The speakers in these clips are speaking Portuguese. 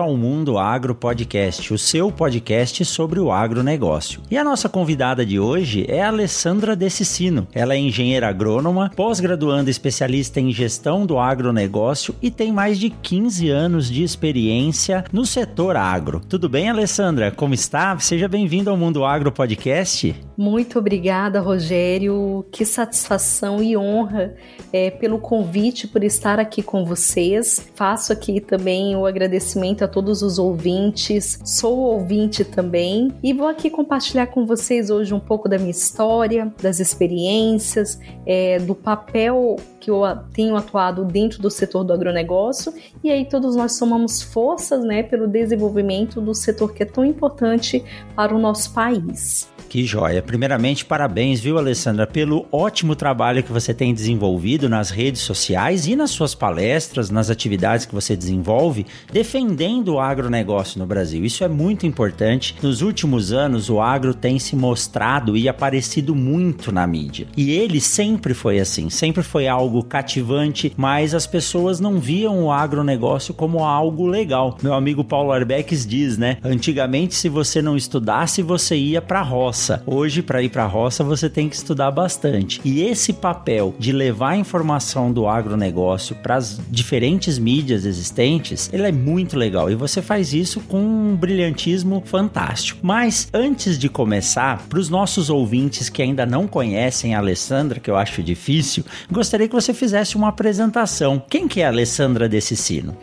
Ao Mundo Agro Podcast, o seu podcast sobre o agronegócio. E a nossa convidada de hoje é a Alessandra Decicino. Ela é engenheira agrônoma, pós-graduanda especialista em gestão do agronegócio e tem mais de 15 anos de experiência no setor agro. Tudo bem, Alessandra? Como está? Seja bem-vindo ao Mundo Agro Podcast. Muito obrigada, Rogério. Que satisfação e honra é, pelo convite, por estar aqui com vocês. Faço aqui também o agradecimento a todos os ouvintes. Sou ouvinte também e vou aqui compartilhar com vocês hoje um pouco da minha história, das experiências, é, do papel que eu tenho atuado dentro do setor do agronegócio e aí todos nós somamos forças né, pelo desenvolvimento do setor que é tão importante para o nosso país. Que joia. Primeiramente, parabéns, viu, Alessandra, pelo ótimo trabalho que você tem desenvolvido nas redes sociais e nas suas palestras, nas atividades que você desenvolve, defendendo o agronegócio no Brasil. Isso é muito importante. Nos últimos anos, o agro tem se mostrado e aparecido muito na mídia. E ele sempre foi assim, sempre foi algo cativante, mas as pessoas não viam o agronegócio como algo legal. Meu amigo Paulo Arbeques diz, né? Antigamente, se você não estudasse, você ia para roça roça. Hoje, para ir para a roça, você tem que estudar bastante. E esse papel de levar a informação do agronegócio para as diferentes mídias existentes, ele é muito legal. E você faz isso com um brilhantismo fantástico. Mas antes de começar, para os nossos ouvintes que ainda não conhecem a Alessandra, que eu acho difícil, gostaria que você fizesse uma apresentação. Quem que é a Alessandra desse sino?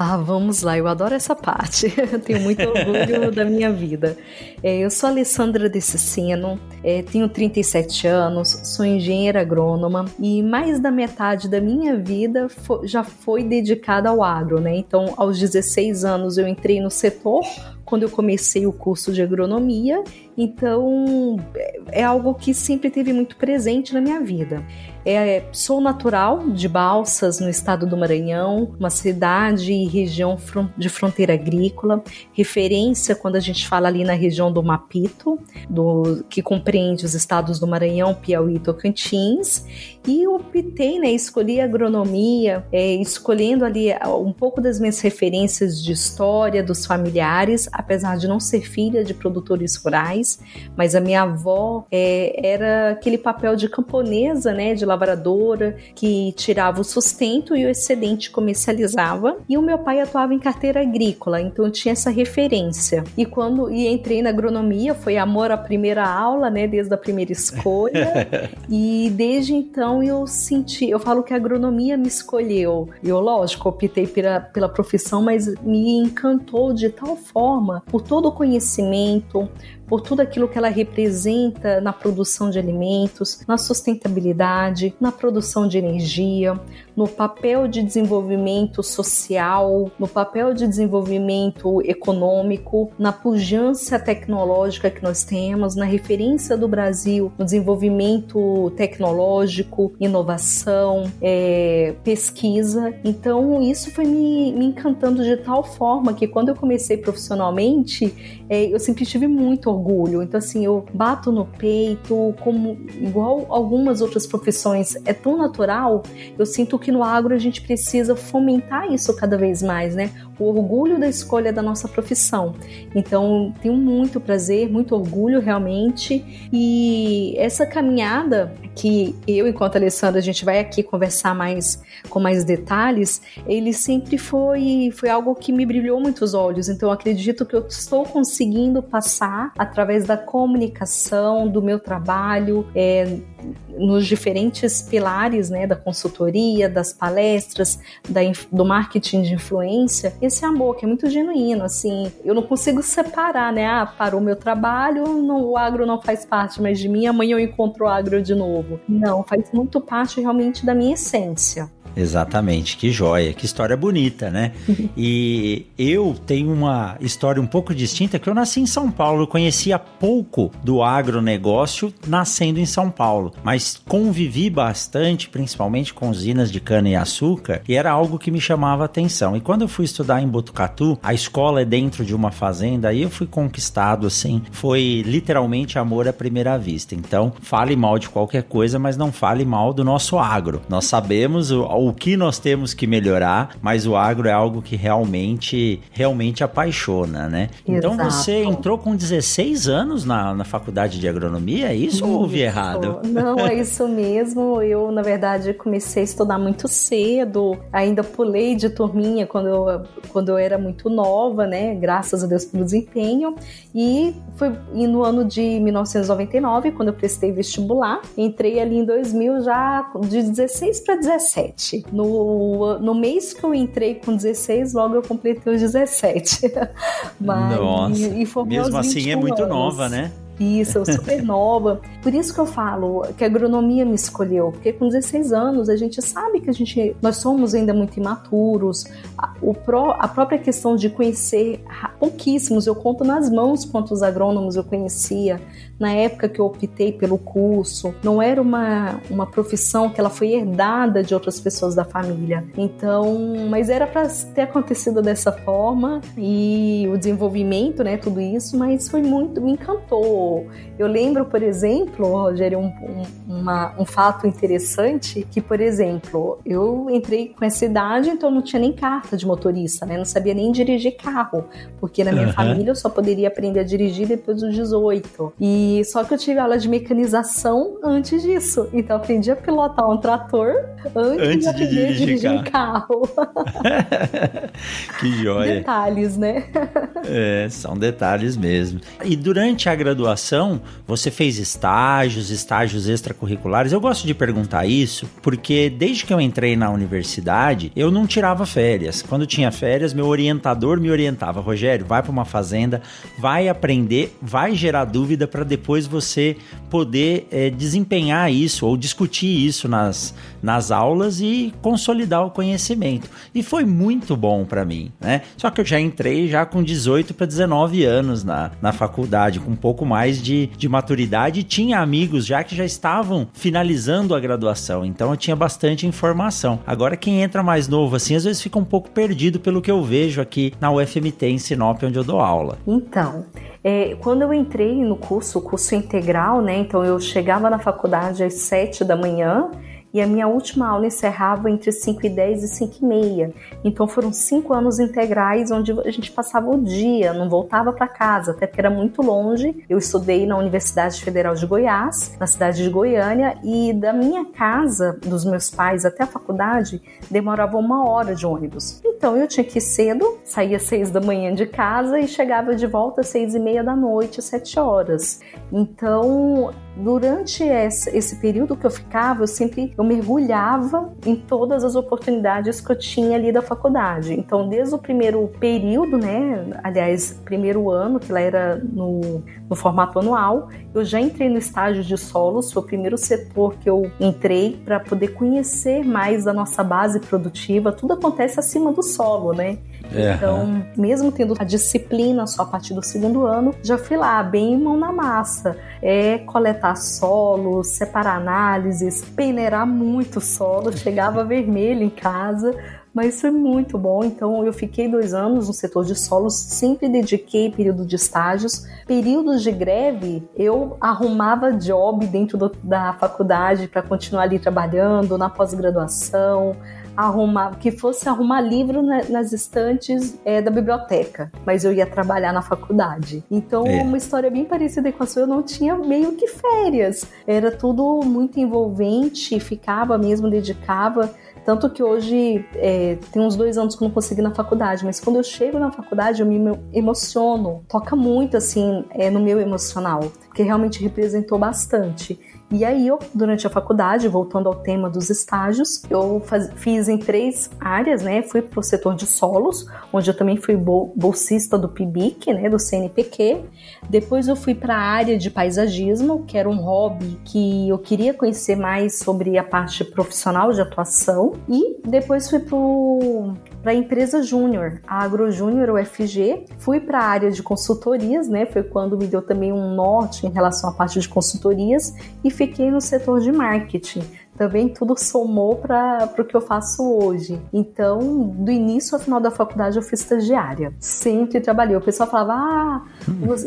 Ah, vamos lá, eu adoro essa parte. Eu tenho muito orgulho da minha vida. É, eu sou Alessandra Decicino, é, tenho 37 anos, sou engenheira agrônoma e mais da metade da minha vida já foi dedicada ao agro, né? Então, aos 16 anos eu entrei no setor quando eu comecei o curso de agronomia, então é algo que sempre teve muito presente na minha vida. É, sou natural de Balsas, no estado do Maranhão, uma cidade e região de fronteira agrícola, referência quando a gente fala ali na região do Mapito, do, que compreende os estados do Maranhão, Piauí e Tocantins, e optei, né, escolhi agronomia, é, escolhendo ali um pouco das minhas referências de história dos familiares, apesar de não ser filha de produtores rurais, mas a minha avó é, era aquele papel de camponesa, né, de lavradora, que tirava o sustento e o excedente comercializava. E o meu pai atuava em carteira agrícola, então eu tinha essa referência. E quando e entrei na agronomia, foi amor à primeira aula, né, desde a primeira escolha. e desde então eu senti, eu falo que a agronomia me escolheu. Eu, lógico, optei pela, pela profissão, mas me encantou de tal forma forma, por todo o conhecimento, por tudo aquilo que ela representa na produção de alimentos, na sustentabilidade, na produção de energia, no papel de desenvolvimento social, no papel de desenvolvimento econômico, na pujança tecnológica que nós temos, na referência do Brasil no desenvolvimento tecnológico, inovação, é, pesquisa. Então, isso foi me, me, encantando de tal forma que quando eu comecei profissionalmente, é, eu sempre tive muito orgulho. Então, assim, eu bato no peito, como igual algumas outras profissões, é tão natural, eu sinto que no agro a gente precisa fomentar isso cada vez mais, né? O orgulho da escolha da nossa profissão. Então, tenho muito prazer, muito orgulho realmente. E essa caminhada que eu, enquanto Alessandra, a gente vai aqui conversar mais com mais detalhes, ele sempre foi, foi algo que me brilhou muito os olhos. Então, acredito que eu estou conseguindo passar através da comunicação, do meu trabalho, é, nos diferentes pilares né, da consultoria, das palestras, da, do marketing de influência, esse amor que é muito genuíno, assim, eu não consigo separar, né? Ah, parou meu trabalho, não, o agro não faz parte mais de mim, amanhã eu encontro o agro de novo. Não, faz muito parte realmente da minha essência. Exatamente, que joia, que história bonita, né? e eu tenho uma história um pouco distinta, que eu nasci em São Paulo, eu conhecia pouco do agronegócio nascendo em São Paulo, mas convivi bastante, principalmente com usinas de cana-e-açúcar, e era algo que me chamava a atenção. E quando eu fui estudar em Botucatu, a escola é dentro de uma fazenda, aí eu fui conquistado, assim, foi literalmente amor à primeira vista. Então, fale mal de qualquer coisa, mas não fale mal do nosso agro. Nós sabemos o, o que nós temos que melhorar, mas o agro é algo que realmente, realmente apaixona, né? Então, Exato. Então você entrou com 16 anos na, na faculdade de agronomia, é isso, isso. ou ouvi errado? Não, é isso mesmo. Eu, na verdade, comecei a estudar muito cedo, ainda pulei de turminha quando eu, quando eu era muito nova, né? Graças a Deus pelo desempenho. E foi e no ano de 1999, quando eu prestei vestibular, entrei ali em 2000 já de 16 para 17. No, no mês que eu entrei com 16, logo eu completei os 17. Mas, Nossa, e, e mesmo assim é muito anos. nova, né? Isso, super nova. Por isso que eu falo que a agronomia me escolheu, porque com 16 anos a gente sabe que a gente nós somos ainda muito imaturos. A, o pró, a própria questão de conhecer pouquíssimos, eu conto nas mãos quantos agrônomos eu conhecia na época que eu optei pelo curso, não era uma, uma profissão que ela foi herdada de outras pessoas da família. Então, mas era para ter acontecido dessa forma e o desenvolvimento, né, tudo isso, mas foi muito, me encantou. Eu lembro, por exemplo, Rogério, um, um, uma, um fato interessante que, por exemplo, eu entrei com essa idade, então não tinha nem carta de motorista, né, não sabia nem dirigir carro, porque na minha uhum. família eu só poderia aprender a dirigir depois dos 18. E só que eu tive aula de mecanização antes disso. Então eu aprendi a pilotar um trator antes, antes de aprender a dirigir um carro. que joia. Detalhes, né? é, são detalhes mesmo. E durante a graduação, você fez estágios, estágios extracurriculares. Eu gosto de perguntar isso porque desde que eu entrei na universidade, eu não tirava férias. Quando tinha férias, meu orientador me orientava: Rogério, vai para uma fazenda, vai aprender, vai gerar dúvida para depois depois você poder é, desempenhar isso ou discutir isso nas, nas aulas e consolidar o conhecimento. E foi muito bom para mim, né? Só que eu já entrei já com 18 para 19 anos na, na faculdade, com um pouco mais de, de maturidade e tinha amigos já que já estavam finalizando a graduação, então eu tinha bastante informação. Agora quem entra mais novo assim, às vezes fica um pouco perdido pelo que eu vejo aqui na UFMT em Sinop, onde eu dou aula. Então, é, quando eu entrei no curso, curso integral, né? Então eu chegava na faculdade às 7 da manhã e a minha última aula encerrava entre 5 e 10 e 5 e meia. Então foram cinco anos integrais onde a gente passava o dia, não voltava para casa, até porque era muito longe. Eu estudei na Universidade Federal de Goiás, na cidade de Goiânia, e da minha casa, dos meus pais até a faculdade, demorava uma hora de ônibus. Então eu tinha que ir cedo, saía às seis da manhã de casa e chegava de volta às seis e meia da noite, às sete horas. Então durante esse período que eu ficava, eu sempre eu mergulhava em todas as oportunidades que eu tinha ali da faculdade. Então, desde o primeiro período, né, aliás, primeiro ano, que lá era no, no formato anual, eu já entrei no estágio de solos, foi o primeiro setor que eu entrei para poder conhecer mais da nossa base produtiva. Tudo acontece acima do solo, né? É. Então, mesmo tendo a disciplina só a partir do segundo ano, já fui lá, bem mão na massa. É coletar solo, separar análises, peneirar muito solo, chegava vermelho em casa, mas foi muito bom. Então, eu fiquei dois anos no setor de solos, sempre dediquei período de estágios. Períodos de greve, eu arrumava job dentro do, da faculdade para continuar ali trabalhando, na pós-graduação, arrumar, que fosse arrumar livro nas estantes é, da biblioteca, mas eu ia trabalhar na faculdade. Então, é. uma história bem parecida com a sua, eu não tinha meio que férias. Era tudo muito envolvente, ficava mesmo, dedicava. Tanto que hoje é, tem uns dois anos que eu não consegui na faculdade, mas quando eu chego na faculdade eu me emociono. Toca muito assim é, no meu emocional, porque realmente representou bastante. E aí eu, durante a faculdade, voltando ao tema dos estágios, eu faz, fiz em três áreas, né? Fui para o setor de solos, onde eu também fui bolsista do PIBIC, né? Do CNPq. Depois eu fui para a área de paisagismo, que era um hobby que eu queria conhecer mais sobre a parte profissional de atuação. E depois fui para a empresa Júnior, a Agro Júnior UFG. Fui para a área de consultorias, né? Foi quando me deu também um norte em relação à parte de consultorias e fiquei no setor de marketing também tudo somou para o que eu faço hoje. Então, do início ao final da faculdade, eu fui estagiária. Sempre trabalhei. O pessoal falava, ah,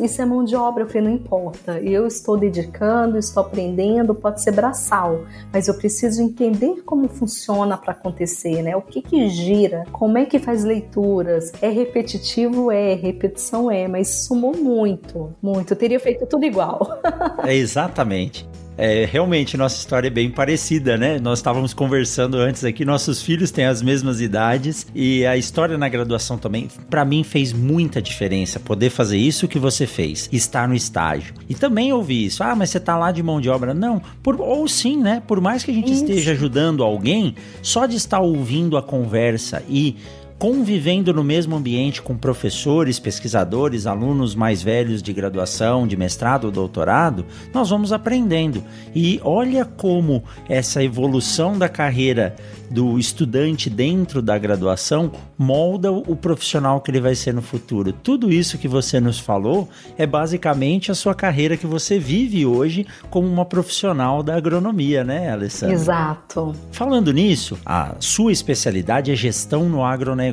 isso é mão de obra. Eu falei, não importa. Eu estou dedicando, estou aprendendo, pode ser braçal, mas eu preciso entender como funciona para acontecer, né? O que que gira, como é que faz leituras. É repetitivo? É. Repetição? É. Mas sumou muito, muito. Eu teria feito tudo igual. é exatamente. É, realmente, nossa história é bem parecida, né? Nós estávamos conversando antes aqui, nossos filhos têm as mesmas idades e a história na graduação também, para mim, fez muita diferença poder fazer isso que você fez, estar no estágio. E também ouvi isso, ah, mas você tá lá de mão de obra. Não, por, ou sim, né? Por mais que a gente isso. esteja ajudando alguém, só de estar ouvindo a conversa e convivendo no mesmo ambiente com professores, pesquisadores, alunos mais velhos de graduação, de mestrado ou doutorado, nós vamos aprendendo. E olha como essa evolução da carreira do estudante dentro da graduação molda o profissional que ele vai ser no futuro. Tudo isso que você nos falou é basicamente a sua carreira que você vive hoje como uma profissional da agronomia, né, Alessandra? Exato. Falando nisso, a sua especialidade é gestão no agronegócio.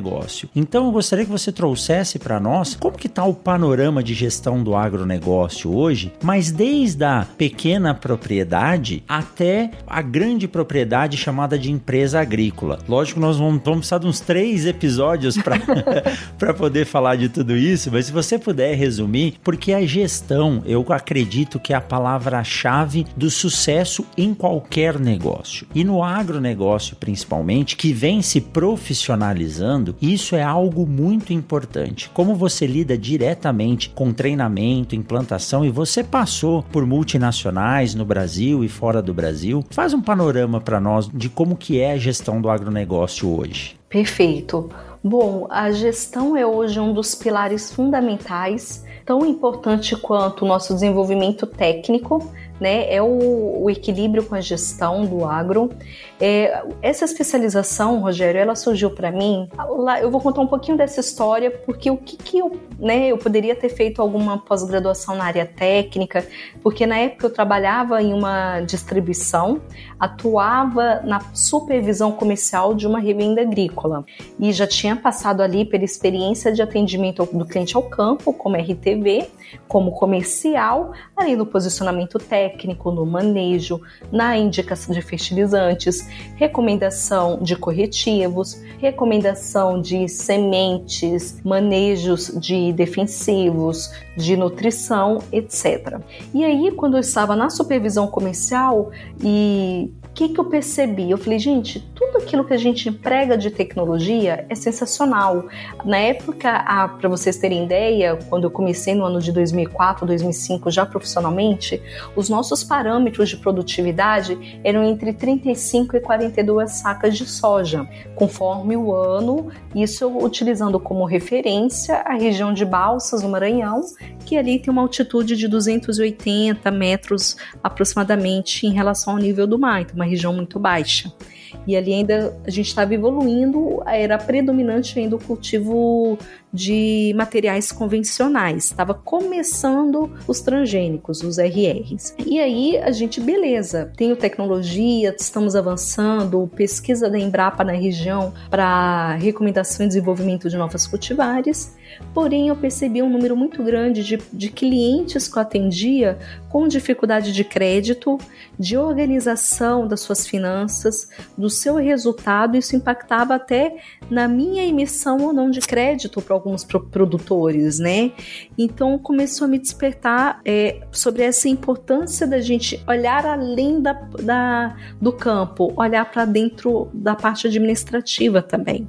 Então eu gostaria que você trouxesse para nós como que está o panorama de gestão do agronegócio hoje, mas desde a pequena propriedade até a grande propriedade chamada de empresa agrícola. Lógico, nós vamos, vamos precisar de uns três episódios para poder falar de tudo isso, mas se você puder resumir, porque a gestão, eu acredito que é a palavra-chave do sucesso em qualquer negócio. E no agronegócio, principalmente, que vem se profissionalizando, isso é algo muito importante. Como você lida diretamente com treinamento, implantação e você passou por multinacionais no Brasil e fora do Brasil, faz um panorama para nós de como que é a gestão do agronegócio hoje? Perfeito. Bom, a gestão é hoje um dos pilares fundamentais, tão importante quanto o nosso desenvolvimento técnico, né? É o, o equilíbrio com a gestão do agro. É, essa especialização, Rogério, ela surgiu para mim. Eu vou contar um pouquinho dessa história, porque o que, que eu, né? Eu poderia ter feito alguma pós-graduação na área técnica, porque na época eu trabalhava em uma distribuição, atuava na supervisão comercial de uma revenda agrícola e já tinha passado ali pela experiência de atendimento do cliente ao campo, como RTV, como comercial, ali no posicionamento técnico, no manejo, na indicação de fertilizantes, recomendação de corretivos, recomendação de sementes, manejos de defensivos, de nutrição, etc. E aí, quando eu estava na supervisão comercial e que, que eu percebi? Eu falei, gente, tudo aquilo que a gente emprega de tecnologia é sensacional. Na época, para vocês terem ideia, quando eu comecei no ano de 2004, 2005, já profissionalmente, os nossos parâmetros de produtividade eram entre 35 e 42 sacas de soja, conforme o ano, isso utilizando como referência a região de Balsas, no Maranhão, que ali tem uma altitude de 280 metros aproximadamente em relação ao nível do mar, então uma região muito baixa. E ali ainda a gente estava evoluindo, era predominante ainda o cultivo de materiais convencionais. Estava começando os transgênicos, os RRs. E aí a gente, beleza, tenho tecnologia, estamos avançando, pesquisa da Embrapa na região para recomendação e desenvolvimento de novas cultivares. Porém, eu percebi um número muito grande de, de clientes que eu atendia com dificuldade de crédito, de organização das suas finanças, do seu resultado. Isso impactava até na minha emissão ou não de crédito para alguns produtores, né? Então começou a me despertar é, sobre essa importância da gente olhar além da, da do campo, olhar para dentro da parte administrativa também.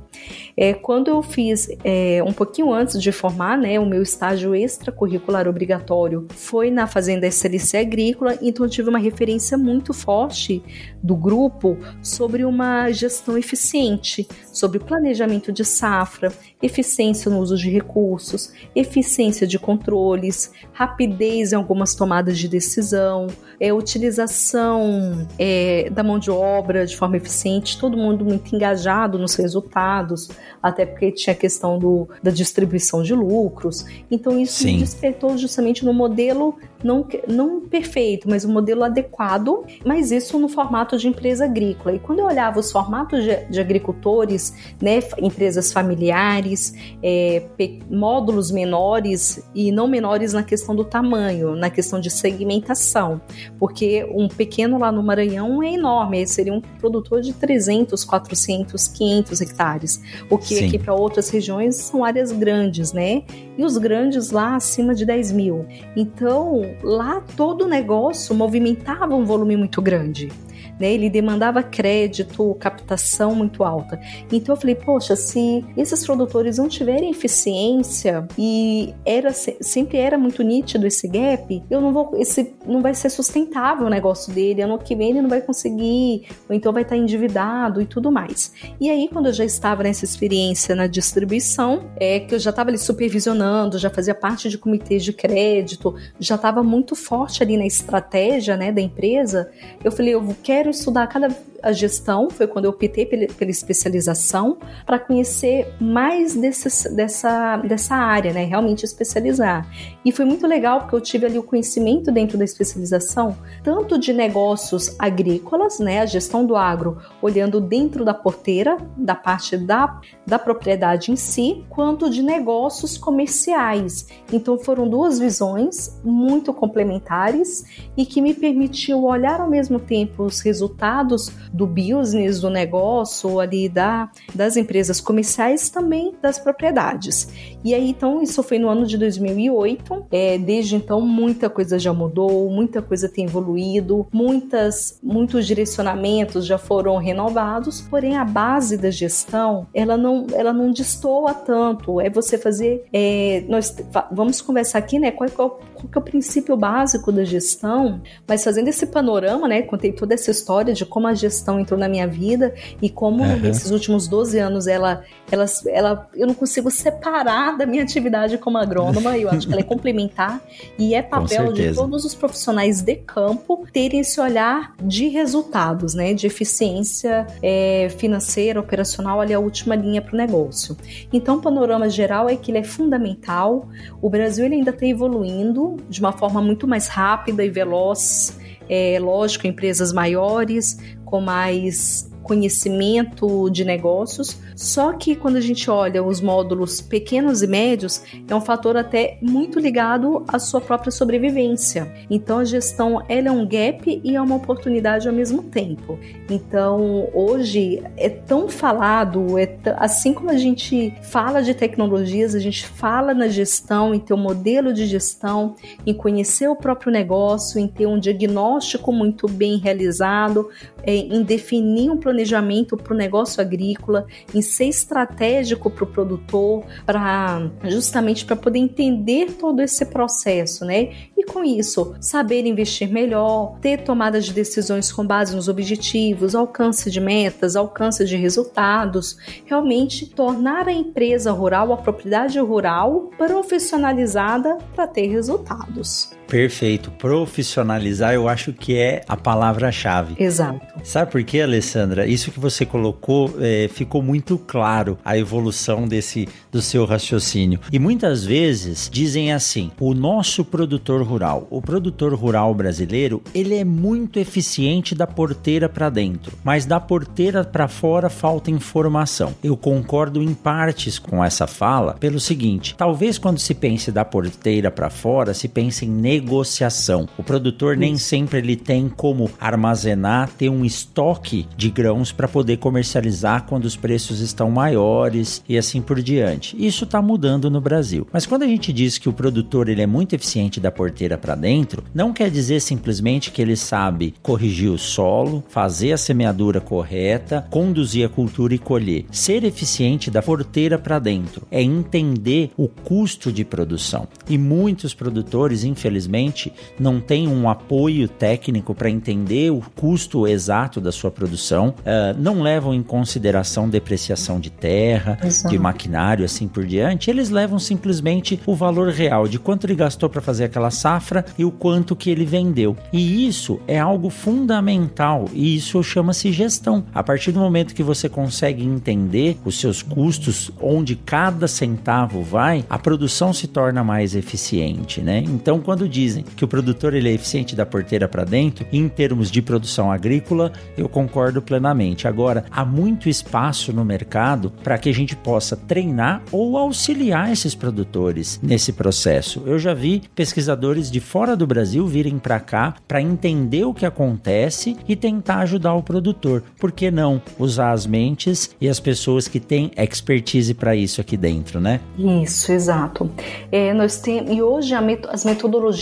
É, quando eu fiz é, um pouquinho antes de formar, né, o meu estágio extracurricular obrigatório foi na Fazenda SLC Agrícola, então eu tive uma referência muito forte do grupo sobre uma gestão eficiente, sobre planejamento de safra, eficiência no uso de recursos, eficiência de controles, rapidez em algumas tomadas de decisão, é, utilização é, da mão de obra de forma eficiente, todo mundo muito engajado nos resultados, até porque tinha a questão do, da distribuição de lucros. Então isso Sim. despertou justamente no modelo não, não perfeito, mas um modelo adequado, mas isso no formato de empresa agrícola. E quando eu olhava os formatos de, de agricultores, né, empresas familiares, é, módulos menores e não menores na questão do tamanho, na questão de segmentação, porque um pequeno lá no Maranhão é enorme, seria um produtor de 300, 400, 500 hectares, o que Sim. aqui para outras regiões são áreas grandes, né? E os grandes lá acima de 10 mil. Então, lá todo o negócio movimentava um volume muito grande né? Ele demandava crédito, captação muito alta. Então eu falei, poxa, se esses produtores não tiverem eficiência e era sempre era muito nítido esse gap, eu não vou, esse não vai ser sustentável o negócio dele. Ano que vem ele não vai conseguir, ou então vai estar endividado e tudo mais. E aí quando eu já estava nessa experiência na distribuição, é que eu já estava ali supervisionando, já fazia parte de comitês de crédito, já estava muito forte ali na estratégia, né, da empresa. Eu falei, eu quero estudar cada a gestão, foi quando eu optei pela, especialização, para conhecer mais desse, dessa, dessa área, né? Realmente especializar. E foi muito legal porque eu tive ali o conhecimento dentro da especialização, tanto de negócios agrícolas, né? A gestão do agro, olhando dentro da porteira, da parte da, da propriedade em si, quanto de negócios comerciais. Então foram duas visões muito complementares e que me permitiu olhar ao mesmo tempo os resultados do business, do negócio ali da, das empresas comerciais, também das propriedades. E aí, então, isso foi no ano de 2008. É, desde então, muita coisa já mudou, muita coisa tem evoluído, muitas, muitos direcionamentos já foram renovados, porém a base da gestão, ela não, ela não destoa tanto. É você fazer, é, nós vamos conversar aqui, né, qual, qual, qual é o princípio básico da gestão, mas fazendo esse panorama, né, contei toda essa história de como a gestão gestão entrou na minha vida e como uhum. nesses últimos 12 anos ela, ela, ela, eu não consigo separar da minha atividade como agrônoma, eu acho que ela é complementar e é papel de todos os profissionais de campo terem esse olhar de resultados, né, de eficiência é, financeira, operacional, ali a última linha para o negócio. Então, o panorama geral é que ele é fundamental. O Brasil ele ainda está evoluindo de uma forma muito mais rápida e veloz. É lógico, empresas maiores, com mais conhecimento de negócios. Só que quando a gente olha os módulos pequenos e médios, é um fator até muito ligado à sua própria sobrevivência. Então a gestão ela é um gap e é uma oportunidade ao mesmo tempo. Então hoje é tão falado, é assim como a gente fala de tecnologias, a gente fala na gestão, em ter um modelo de gestão, em conhecer o próprio negócio, em ter um diagnóstico muito bem realizado, em definir um planejamento para o negócio agrícola, em ser estratégico para o produtor, para justamente para poder entender todo esse processo, né? E com isso, saber investir melhor, ter tomadas de decisões com base nos objetivos, alcance de metas, alcance de resultados, realmente tornar a empresa rural, a propriedade rural, profissionalizada para ter resultados. Perfeito. Profissionalizar, eu acho que é a palavra-chave. Exato. Sabe por quê, Alessandra? Isso que você colocou é, ficou muito claro a evolução desse do seu raciocínio. E muitas vezes dizem assim: o nosso produtor rural, o produtor rural brasileiro, ele é muito eficiente da porteira para dentro, mas da porteira para fora falta informação. Eu concordo em partes com essa fala pelo seguinte: talvez quando se pense da porteira para fora, se pense em negociação. O produtor nem sempre ele tem como armazenar, ter um estoque de grãos para poder comercializar quando os preços estão maiores e assim por diante. Isso está mudando no Brasil. Mas quando a gente diz que o produtor ele é muito eficiente da porteira para dentro, não quer dizer simplesmente que ele sabe corrigir o solo, fazer a semeadura correta, conduzir a cultura e colher. Ser eficiente da porteira para dentro é entender o custo de produção. E muitos produtores, infelizmente, não têm um apoio técnico para entender o custo exato da sua produção, uh, não levam em consideração depreciação de terra, Exato. de maquinário, assim por diante. Eles levam simplesmente o valor real de quanto ele gastou para fazer aquela safra e o quanto que ele vendeu. E isso é algo fundamental e isso chama-se gestão. A partir do momento que você consegue entender os seus custos, onde cada centavo vai, a produção se torna mais eficiente, né? Então, quando dizem que o produtor ele é eficiente da porteira para dentro, em termos de produção agrícola, eu concordo plenamente. Agora, há muito espaço no mercado para que a gente possa treinar ou auxiliar esses produtores nesse processo. Eu já vi pesquisadores de fora do Brasil virem para cá para entender o que acontece e tentar ajudar o produtor. Por que não usar as mentes e as pessoas que têm expertise para isso aqui dentro, né? Isso, exato. É, nós tem, e hoje as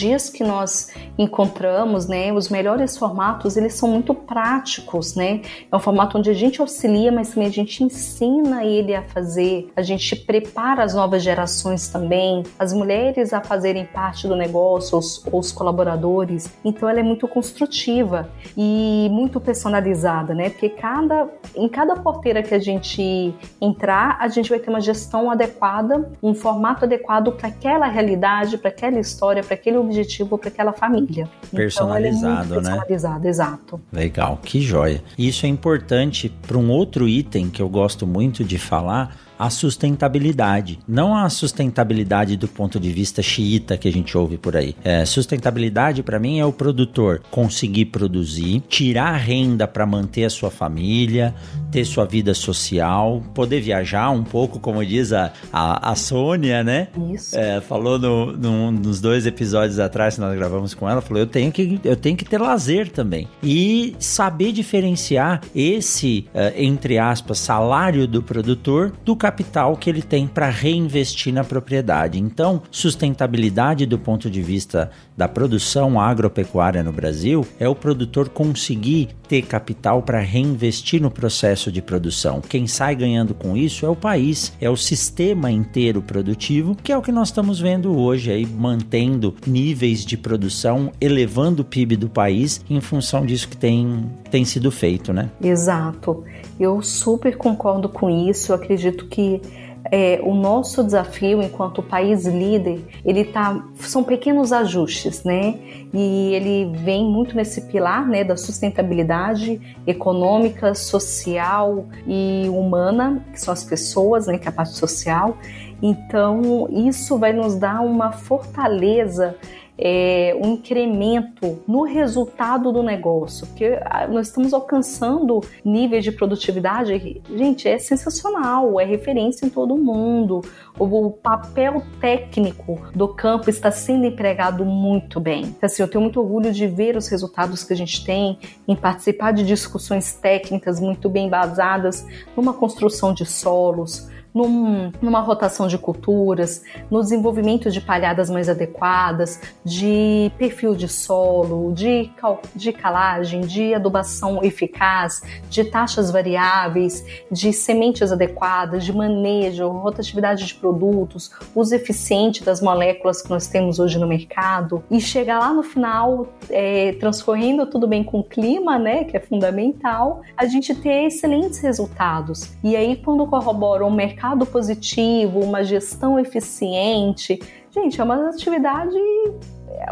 metodologias que nós encontramos, né, os melhores formatos, eles são muito práticos, né? É um formato onde a gente auxilia, mas também a gente ensina ele a fazer, a gente prepara as novas gerações também, as mulheres a fazerem parte do negócio, os, os colaboradores. Então ela é muito construtiva e muito personalizada, né? Porque cada, em cada porteira que a gente entrar, a gente vai ter uma gestão adequada, um formato adequado para aquela realidade, para aquela história, para aquele objetivo, para aquela família. Personalizado, então, é né? Personalizado, exato. Legal, que joia. Isso é importante para um outro item que eu gosto muito de falar a sustentabilidade. Não a sustentabilidade do ponto de vista xiita que a gente ouve por aí. É, sustentabilidade para mim é o produtor conseguir produzir, tirar renda para manter a sua família, ter sua vida social, poder viajar um pouco, como diz a, a, a Sônia, né? Isso. É, falou no, no, nos dois episódios atrás que nós gravamos com ela, falou: eu tenho que, eu tenho que ter lazer também. E saber diferenciar esse, uh, entre aspas, salário do produtor do capital que ele tem para reinvestir na propriedade. Então, sustentabilidade do ponto de vista da produção agropecuária no Brasil é o produtor conseguir ter capital para reinvestir no processo de produção. Quem sai ganhando com isso é o país, é o sistema inteiro produtivo, que é o que nós estamos vendo hoje aí, mantendo níveis de produção, elevando o PIB do país em função disso que tem, tem sido feito, né? Exato. Eu super concordo com isso. Eu acredito que é, o nosso desafio enquanto país líder, ele tá, são pequenos ajustes, né? E ele vem muito nesse pilar, né, da sustentabilidade econômica, social e humana, que são as pessoas, né, que é a parte social. Então, isso vai nos dar uma fortaleza é, um incremento no resultado do negócio, porque ah, nós estamos alcançando níveis de produtividade, gente, é sensacional, é referência em todo mundo. O, papel técnico do campo está sendo empregado muito bem. Então, assim, eu tenho muito orgulho de ver os resultados que a gente tem em participar de discussões técnicas muito bem basadas numa construção de solos, num, numa rotação de culturas, no desenvolvimento de palhadas mais adequadas, de perfil de solo, de, cal, de calagem, de adubação eficaz, de taxas variáveis, de sementes adequadas, de manejo, rotatividade de produtos, uso eficiente das moléculas que nós temos hoje no mercado e chegar lá no final, é, transcorrendo tudo bem com o clima, né, que é fundamental, a gente ter excelentes resultados. E aí, quando corrobora o mercado mercado positivo, uma gestão eficiente. Gente, é uma atividade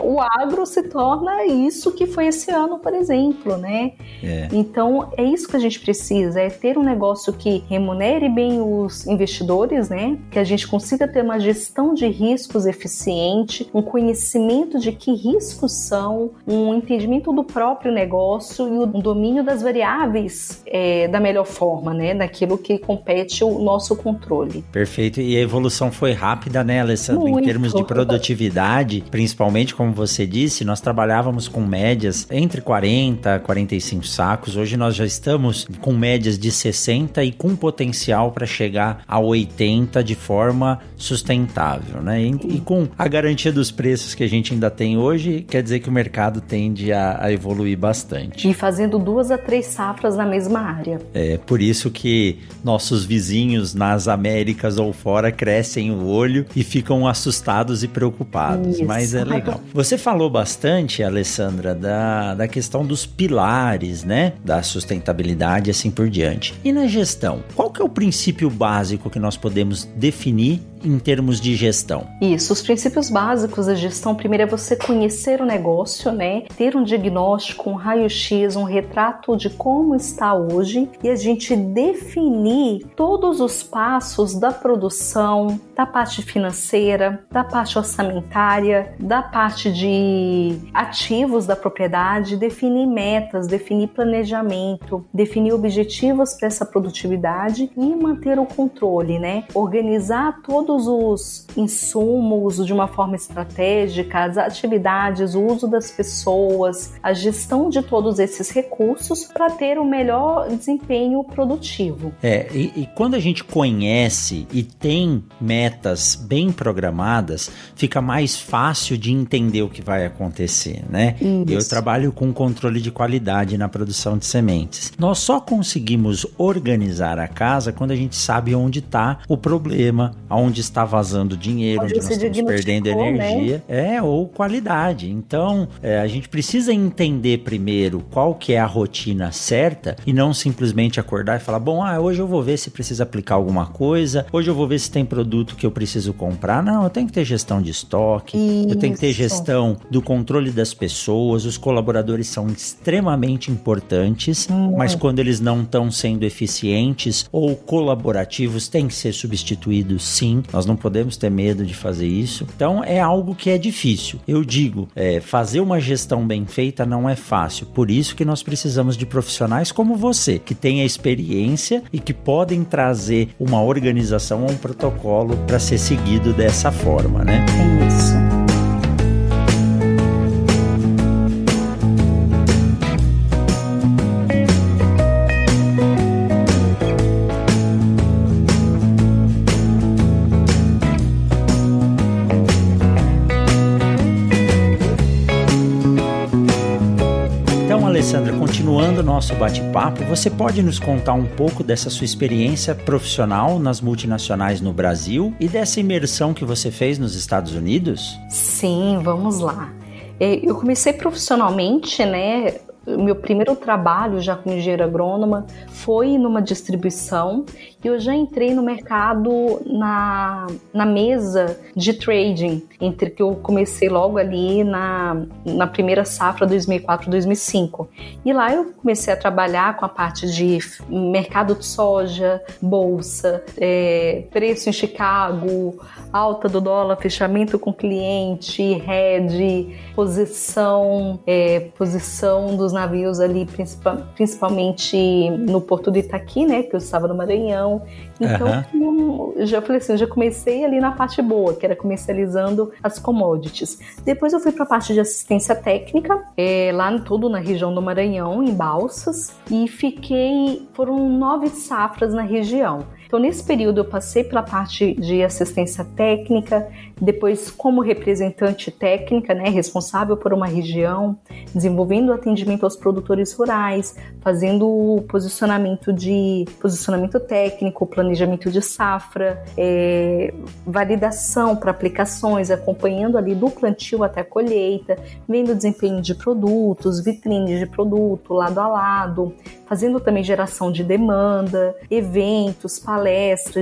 o agro se torna isso que foi esse ano, por exemplo, né? É. Então é isso que a gente precisa, é ter um negócio que remunere bem os investidores, né? Que a gente consiga ter uma gestão de riscos eficiente, um conhecimento de que riscos são, um entendimento do próprio negócio e o domínio das variáveis é, da melhor forma, né? Daquilo que compete o nosso controle. Perfeito. E a evolução foi rápida, né, Alessandro? Muito. Em termos de produtividade, principalmente como você disse, nós trabalhávamos com médias entre 40 e 45 sacos. Hoje nós já estamos com médias de 60 e com potencial para chegar a 80 de forma sustentável, né? E, e, com a garantia dos preços que a gente ainda tem hoje, quer dizer que o mercado tende a, a evoluir bastante. E fazendo duas a três safras na mesma área. É por isso que nossos vizinhos nas Américas ou fora crescem o olho e ficam assustados e preocupados. Isso. Mas é legal. Você falou bastante, Alessandra, da, da questão dos pilares, né? Da sustentabilidade e assim por diante. E na gestão, qual que é o princípio básico que nós podemos definir em termos de gestão? Isso, os princípios básicos da gestão, primeiro é você conhecer o negócio, né? Ter um diagnóstico, um raio-x, um retrato de como está hoje e a gente definir todos os passos da produção, da parte financeira, da parte orçamentária, da parte de ativos da propriedade, definir metas, definir planejamento, definir objetivos para essa produtividade e manter o controle, né? Organizar todo todos os insumos de uma forma estratégica, as atividades, o uso das pessoas, a gestão de todos esses recursos para ter o melhor desempenho produtivo. É, e, e quando a gente conhece e tem metas bem programadas, fica mais fácil de entender o que vai acontecer, né? Isso. Eu trabalho com controle de qualidade na produção de sementes. Nós só conseguimos organizar a casa quando a gente sabe onde está o problema, onde onde está vazando dinheiro, onde, onde nós estamos perdendo né? energia, né? é, ou qualidade. Então, é, a gente precisa entender primeiro qual que é a rotina certa e não simplesmente acordar e falar, bom, ah, hoje eu vou ver se precisa aplicar alguma coisa, hoje eu vou ver se tem produto que eu preciso comprar. Não, eu tenho que ter gestão de estoque, Isso. eu tenho que ter gestão do controle das pessoas, os colaboradores são extremamente importantes, hum. mas quando eles não estão sendo eficientes ou colaborativos, têm que ser substituídos sim. Nós não podemos ter medo de fazer isso. Então é algo que é difícil. Eu digo, é, fazer uma gestão bem feita não é fácil. Por isso que nós precisamos de profissionais como você, que tem a experiência e que podem trazer uma organização ou um protocolo para ser seguido dessa forma, né? É isso. Nosso bate-papo, você pode nos contar um pouco dessa sua experiência profissional nas multinacionais no Brasil e dessa imersão que você fez nos Estados Unidos? Sim, vamos lá. É, eu comecei profissionalmente, né, meu primeiro trabalho já como engenheira agrônoma foi numa distribuição e eu já entrei no mercado na, na mesa de trading, entre que eu comecei logo ali na, na primeira safra 2004-2005. E lá eu comecei a trabalhar com a parte de mercado de soja, bolsa, é, preço em Chicago, alta do dólar, fechamento com cliente, head, posição, é, posição dos navios ali, principalmente no Porto de Itaqui, né, que eu estava no Maranhão. Então, uhum. eu já falei assim, eu já comecei ali na parte boa, que era comercializando as commodities. Depois eu fui para a parte de assistência técnica, é, lá tudo na região do Maranhão, em Balsas, e fiquei, foram nove safras na região. Então, nesse período, eu passei pela parte de assistência técnica, depois, como representante técnica, né, responsável por uma região, desenvolvendo atendimento aos produtores rurais, fazendo o posicionamento de posicionamento técnico, planejamento de safra, é, validação para aplicações, acompanhando ali do plantio até a colheita, vendo o desempenho de produtos, vitrines de produto lado a lado, fazendo também geração de demanda, eventos, palestras,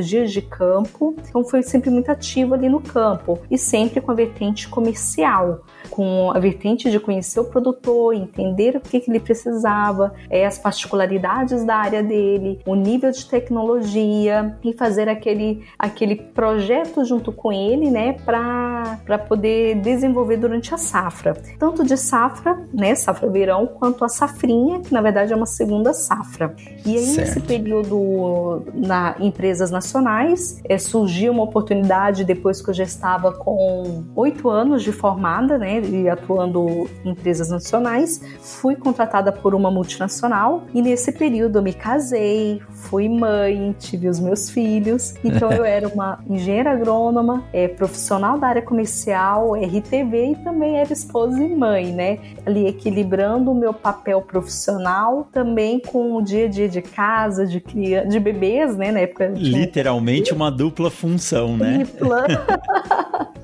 dias de campo. Então foi sempre muito ativo ali no campo e sempre com a vertente comercial, com a vertente de conhecer o produtor, entender o que, que ele precisava, é, as particularidades da área dele, o nível de tecnologia e fazer aquele, aquele projeto junto com ele, né, para poder desenvolver durante a safra. Tanto de safra, né, safra verão, quanto a safrinha, que na verdade é uma segunda safra. E aí, certo. nesse período na, empresas nacionais. É, surgiu uma oportunidade depois que eu já estava com oito anos de formada, né, e atuando em empresas nacionais. Fui contratada por uma multinacional e nesse período eu me casei, fui mãe, tive os meus filhos. Então eu era uma engenheira agrônoma, é, profissional da área comercial, RTV e também era esposa e mãe, né? Ali equilibrando o meu papel profissional também com o dia a dia de casa, de criança, de bebês, né? Na época. Literalmente uma dupla função, né? Tripla.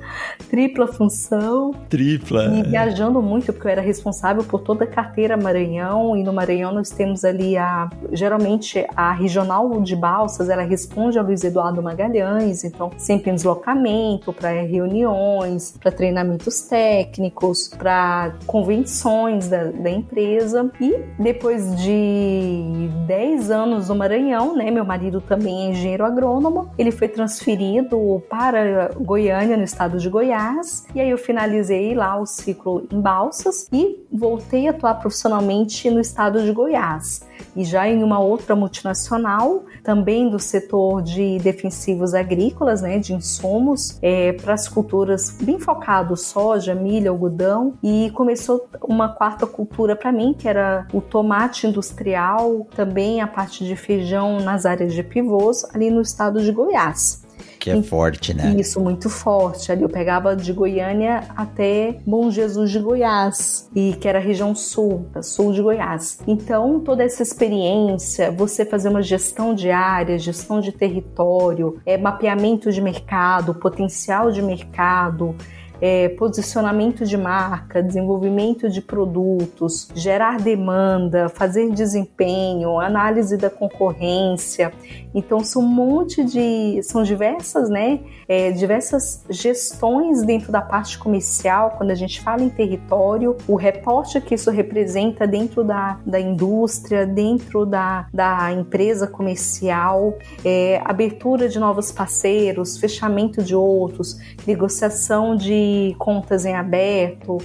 Tripla função. Tripla. E viajando muito, porque eu era responsável por toda a carteira Maranhão. E no Maranhão nós temos ali a. Geralmente a regional de Balsas, ela responde a Luiz Eduardo Magalhães. Então, sempre em deslocamento, para reuniões, para treinamentos técnicos, para convenções da, da empresa. E depois de 10 anos no Maranhão, né? Meu marido também é engenheiro agrônomo. Ele foi transferido para Goiânia, no estado de Goiás. E aí eu finalizei lá o ciclo em Balsas e voltei a atuar profissionalmente no estado de Goiás. E já em uma outra multinacional, também do setor de defensivos agrícolas, né, de insumos é, para as culturas bem focado soja, milho, algodão. E começou uma quarta cultura para mim, que era o tomate industrial, também a parte de feijão nas áreas de pivôs, ali no estado de Goiás. Que é forte, né? Isso, muito forte. Ali eu pegava de Goiânia até Bom Jesus de Goiás, e que era a região sul, sul de Goiás. Então, toda essa experiência, você fazer uma gestão de área, gestão de território, é, mapeamento de mercado, potencial de mercado, é, posicionamento de marca, desenvolvimento de produtos, gerar demanda, fazer desempenho, análise da concorrência. Então são um monte de, são diversas, né, é, diversas gestões dentro da parte comercial. Quando a gente fala em território, o reporte que isso representa dentro da, da indústria, dentro da, da empresa comercial, é, abertura de novos parceiros, fechamento de outros, negociação de contas em aberto,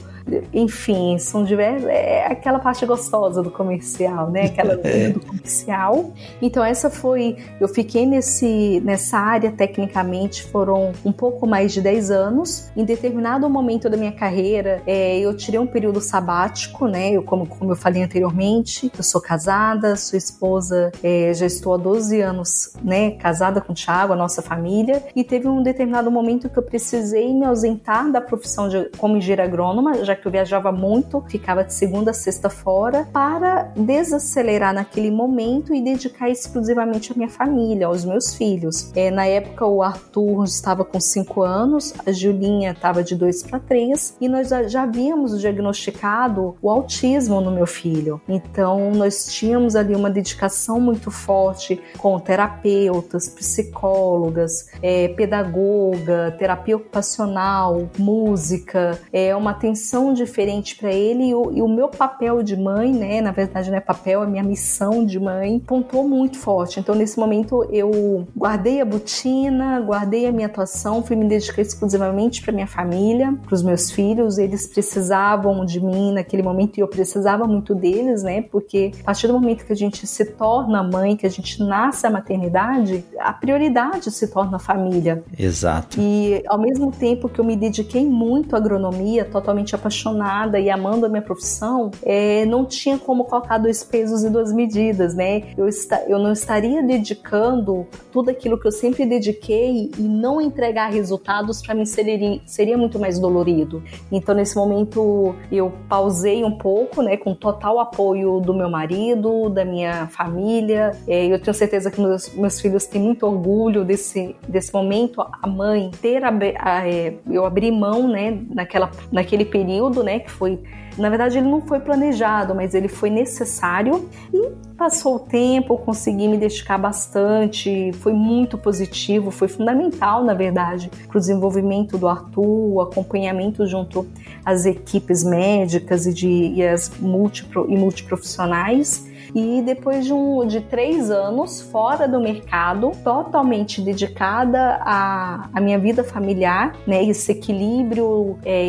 enfim, são diversas. É aquela parte gostosa do comercial, né? Aquela do comercial. Então, essa foi. Eu fiquei nesse, nessa área tecnicamente, foram um pouco mais de 10 anos. Em determinado momento da minha carreira, é, eu tirei um período sabático, né? Eu, como, como eu falei anteriormente, eu sou casada, sou esposa, é, já estou há 12 anos, né? Casada com o Thiago, a nossa família. E teve um determinado momento que eu precisei me ausentar da profissão de, como engenheira agrônoma, já que eu viajava muito, ficava de segunda a sexta fora, para desacelerar naquele momento e dedicar exclusivamente à minha família, aos meus filhos. É, na época, o Arthur estava com 5 anos, a Julinha estava de 2 para 3, e nós já havíamos diagnosticado o autismo no meu filho. Então, nós tínhamos ali uma dedicação muito forte com terapeutas, psicólogas, é, pedagoga, terapia ocupacional, música, é uma atenção diferente para ele e o, e o, meu papel de mãe, né, na verdade não é papel, é minha missão de mãe, pontuou muito forte. Então nesse momento eu guardei a botina, guardei a minha atuação, fui me dedicar exclusivamente para minha família, para os meus filhos, eles precisavam de mim naquele momento e eu precisava muito deles, né, porque a partir do momento que a gente se torna mãe, que a gente nasce a maternidade, a prioridade se torna a família. Exato. E ao mesmo tempo que eu me dediquei muito à agronomia, totalmente apaixonada e amando a minha profissão, é, não tinha como colocar dois pesos e duas medidas, né? Eu, está, eu não estaria dedicando tudo aquilo que eu sempre dediquei e não entregar resultados para mim seria, seria muito mais dolorido. Então, nesse momento, eu pausei um pouco, né, com total apoio do meu marido, da minha família. É, eu tenho certeza que meus, meus filhos têm muito orgulho desse, desse momento. A mãe ter, a, a, é, eu abri mão, né, naquela, naquele período, né, que foi, na verdade ele não foi planejado, mas ele foi necessário e passou o tempo, consegui me dedicar bastante, foi muito positivo, foi fundamental, na verdade, para o desenvolvimento do Arthur, o acompanhamento junto às equipes médicas e, de, e as multipro, e multiprofissionais e depois de, um, de três anos fora do mercado, totalmente dedicada à, à minha vida familiar, né? Esse equilíbrio é,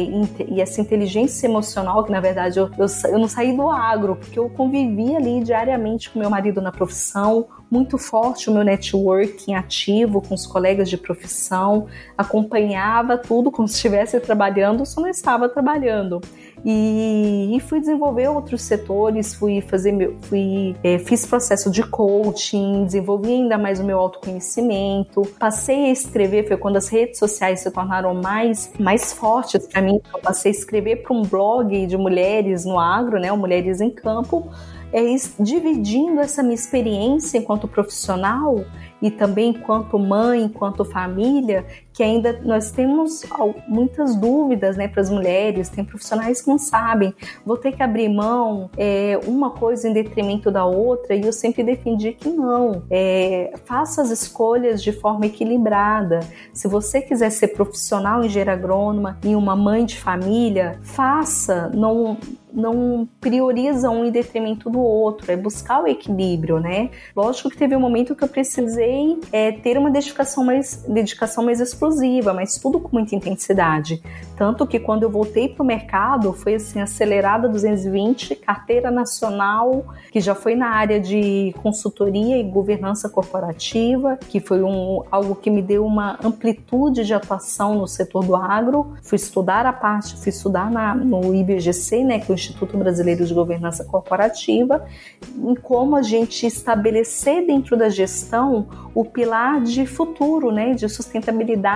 e essa inteligência emocional, que na verdade eu, eu, eu não saí do agro, porque eu convivi ali diariamente com meu marido na profissão, muito forte o meu networking ativo com os colegas de profissão, acompanhava tudo como se estivesse trabalhando, só não estava trabalhando. E, e, fui desenvolver outros setores, fui fazer meu, fui é, fiz processo de coaching, desenvolvi ainda mais o meu autoconhecimento, passei a escrever, foi quando as redes sociais se tornaram mais mais fortes para mim, eu passei a escrever para um blog de mulheres no agro, né, Mulheres em Campo, é, dividindo essa minha experiência enquanto profissional e também enquanto mãe, enquanto família, que ainda nós temos muitas dúvidas né, para as mulheres, tem profissionais que não sabem, vou ter que abrir mão é, uma coisa em detrimento da outra, e eu sempre defendi que não. É, faça as escolhas de forma equilibrada. Se você quiser ser profissional em engenharia agrônoma e uma mãe de família, faça, não não prioriza um em detrimento do outro, é buscar o equilíbrio, né? Lógico que teve um momento que eu precisei é, ter uma dedicação mais, dedicação mais exclusiva, mas tudo com muita intensidade. Tanto que quando eu voltei para o mercado, foi assim, acelerada 220, carteira nacional, que já foi na área de consultoria e governança corporativa, que foi um, algo que me deu uma amplitude de atuação no setor do agro. Fui estudar a parte, fui estudar na, no IBGC, né, que é o Instituto Brasileiro de Governança Corporativa, em como a gente estabelecer dentro da gestão o pilar de futuro, né, de sustentabilidade,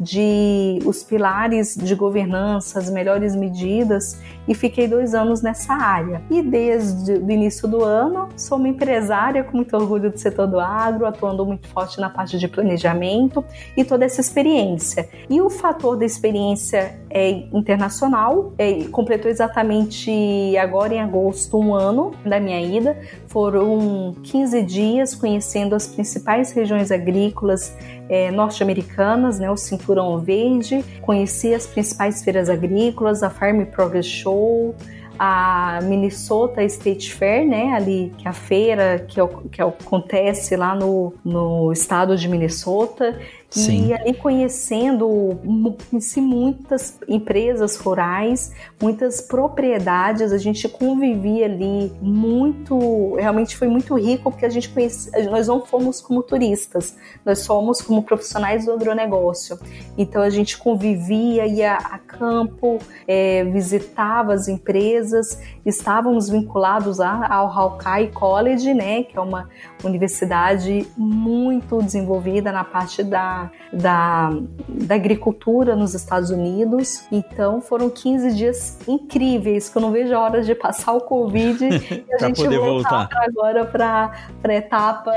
de os pilares de governança, as melhores medidas, e fiquei dois anos nessa área. E desde o início do ano, sou uma empresária com muito orgulho do setor do agro, atuando muito forte na parte de planejamento e toda essa experiência. E o fator da experiência é internacional, é, completou exatamente agora em agosto um ano da minha ida. Foram 15 dias conhecendo as principais regiões agrícolas é, norte-americanas, né, o Cinturão Verde. Conheci as principais feiras agrícolas, a Farm Progress Show, a Minnesota State Fair, né, ali que é a feira que, que acontece lá no, no estado de Minnesota Sim. E ali conhecendo conheci muitas empresas rurais, muitas propriedades, a gente convivia ali muito, realmente foi muito rico porque a gente conhece, nós não fomos como turistas, nós fomos como profissionais do agronegócio. Então a gente convivia, ia a campo, é, visitava as empresas, estávamos vinculados ao Hawkeye College, né, que é uma universidade muito desenvolvida na parte da, da, da agricultura nos Estados Unidos. Então foram 15 dias incríveis, que eu não vejo a hora de passar o Covid e a gente voltar, voltar. agora para a etapa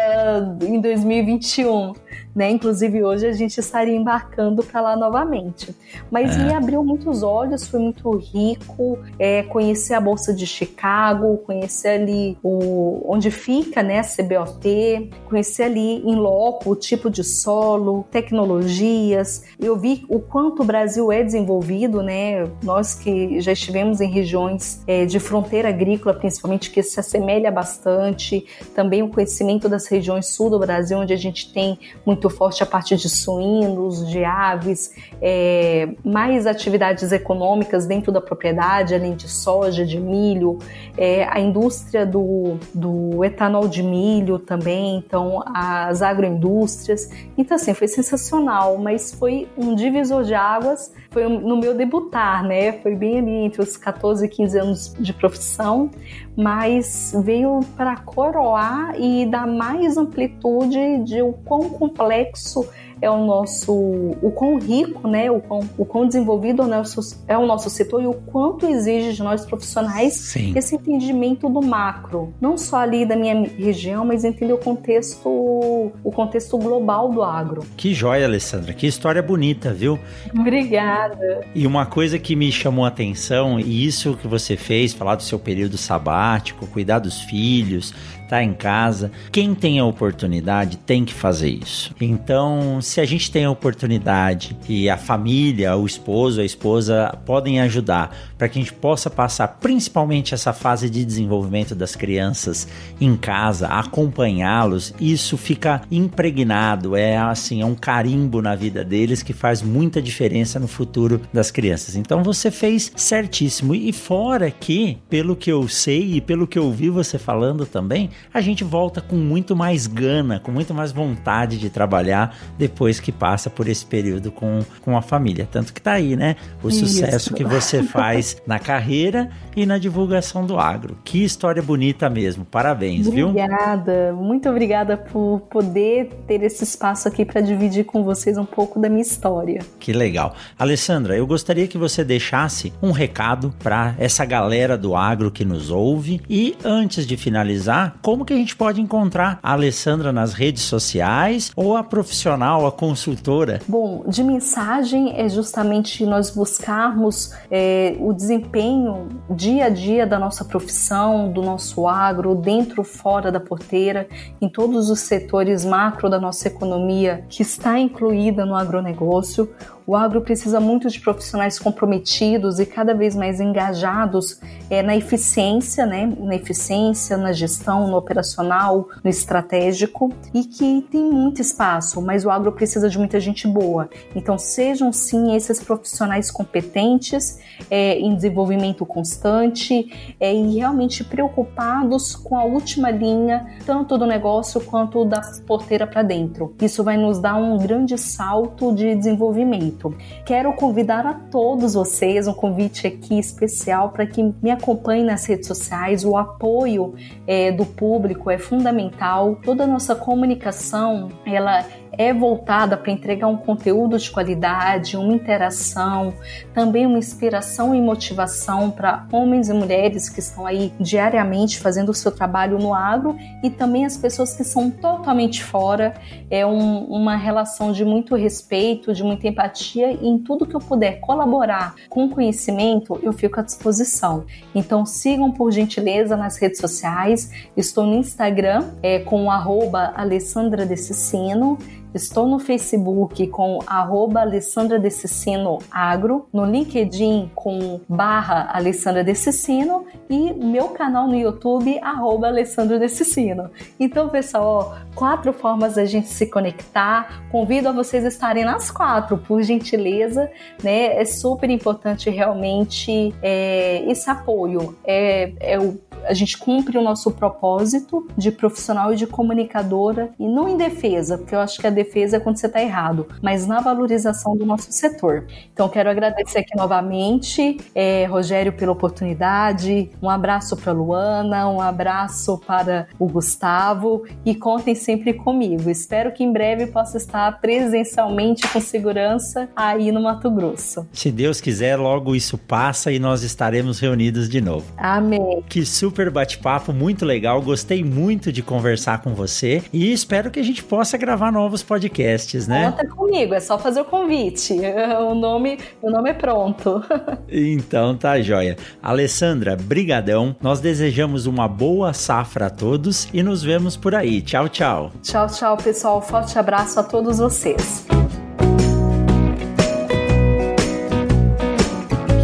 em 2021 né? Inclusive hoje a gente estaria embarcando para lá novamente. Mas é. me abriu muitos olhos, foi muito rico, é, conhecer a Bolsa de Chicago, conhecer ali o, onde fica né, a CBOT, conhecer ali em loco o tipo de solo, tecnologias. Eu vi o quanto o Brasil é desenvolvido, né? Nós que já estivemos em regiões é, de fronteira agrícola, principalmente, que se assemelha bastante, também o conhecimento das regiões sul do Brasil, onde a gente tem muito muito forte a parte de suínos, de aves, é, mais atividades econômicas dentro da propriedade, além de soja, de milho, é, a indústria do, do etanol de milho também, então as agroindústrias. Então, assim, foi sensacional, mas foi um divisor de águas, foi no meu debutar, né? Foi bem ali entre os 14 e 15 anos de profissão, mas veio para coroar e dar mais amplitude de o quão complexo complexo é o nosso, o quão rico, né, o quão, o quão desenvolvido é o, nosso, é o nosso setor e o quanto exige de nós profissionais Sim. esse entendimento do macro, não só ali da minha região, mas entender o contexto, o contexto global do agro. Que joia, Alessandra, que história bonita, viu? Obrigada. E uma coisa que me chamou a atenção, e isso que você fez, falar do seu período sabático, cuidar dos filhos, tá em casa. Quem tem a oportunidade tem que fazer isso. Então, se a gente tem a oportunidade e a família, o esposo, a esposa podem ajudar para que a gente possa passar principalmente essa fase de desenvolvimento das crianças em casa, acompanhá-los, isso fica impregnado, é assim, é um carimbo na vida deles que faz muita diferença no futuro das crianças. Então você fez certíssimo e fora que, pelo que eu sei e pelo que eu vi você falando também, a gente volta com muito mais gana, com muito mais vontade de trabalhar depois que passa por esse período com, com a família. Tanto que tá aí, né? O Isso. sucesso que você faz na carreira e na divulgação do agro. Que história bonita mesmo. Parabéns, obrigada. viu? Obrigada, muito obrigada por poder ter esse espaço aqui para dividir com vocês um pouco da minha história. Que legal. Alessandra, eu gostaria que você deixasse um recado para essa galera do agro que nos ouve e antes de finalizar, como que a gente pode encontrar a Alessandra nas redes sociais ou a profissional, a consultora? Bom, de mensagem é justamente nós buscarmos é, o desempenho dia a dia da nossa profissão, do nosso agro, dentro, fora da porteira, em todos os setores macro da nossa economia que está incluída no agronegócio. O agro precisa muito de profissionais comprometidos e cada vez mais engajados é, na eficiência, né? na eficiência, na gestão, no operacional, no estratégico e que tem muito espaço, mas o agro precisa de muita gente boa. Então sejam sim esses profissionais competentes é, em desenvolvimento constante é, e realmente preocupados com a última linha, tanto do negócio quanto da porteira para dentro. Isso vai nos dar um grande salto de desenvolvimento muito. Quero convidar a todos vocês, um convite aqui especial para que me acompanhem nas redes sociais. O apoio é, do público é fundamental. Toda a nossa comunicação, ela é voltada para entregar um conteúdo de qualidade, uma interação, também uma inspiração e motivação para homens e mulheres que estão aí diariamente fazendo o seu trabalho no agro e também as pessoas que são totalmente fora. É um, uma relação de muito respeito, de muita empatia e em tudo que eu puder colaborar com conhecimento, eu fico à disposição. Então sigam por gentileza nas redes sociais. Estou no Instagram é, com o arroba Alessandra Decicino Estou no Facebook com arroba Alessandra Decicino Agro, no LinkedIn com barra Alessandra Decicino e meu canal no YouTube, arroba Alessandra Decicino. Então, pessoal, ó, quatro formas da gente se conectar. Convido a vocês a estarem nas quatro, por gentileza, né? É super importante realmente é, esse apoio. É, é o a gente cumpre o nosso propósito de profissional e de comunicadora e não em defesa, porque eu acho que a defesa é quando você está errado, mas na valorização do nosso setor. Então quero agradecer aqui novamente, é, Rogério, pela oportunidade. Um abraço para Luana, um abraço para o Gustavo e contem sempre comigo. Espero que em breve possa estar presencialmente com segurança aí no Mato Grosso. Se Deus quiser, logo isso passa e nós estaremos reunidos de novo. Amém. Que super bate-papo, muito legal. Gostei muito de conversar com você e espero que a gente possa gravar novos podcasts, né? Conta comigo, é só fazer o convite. O nome, o nome é pronto. então tá joia. Alessandra, brigadão. Nós desejamos uma boa safra a todos e nos vemos por aí. Tchau, tchau. Tchau, tchau, pessoal. Forte abraço a todos vocês.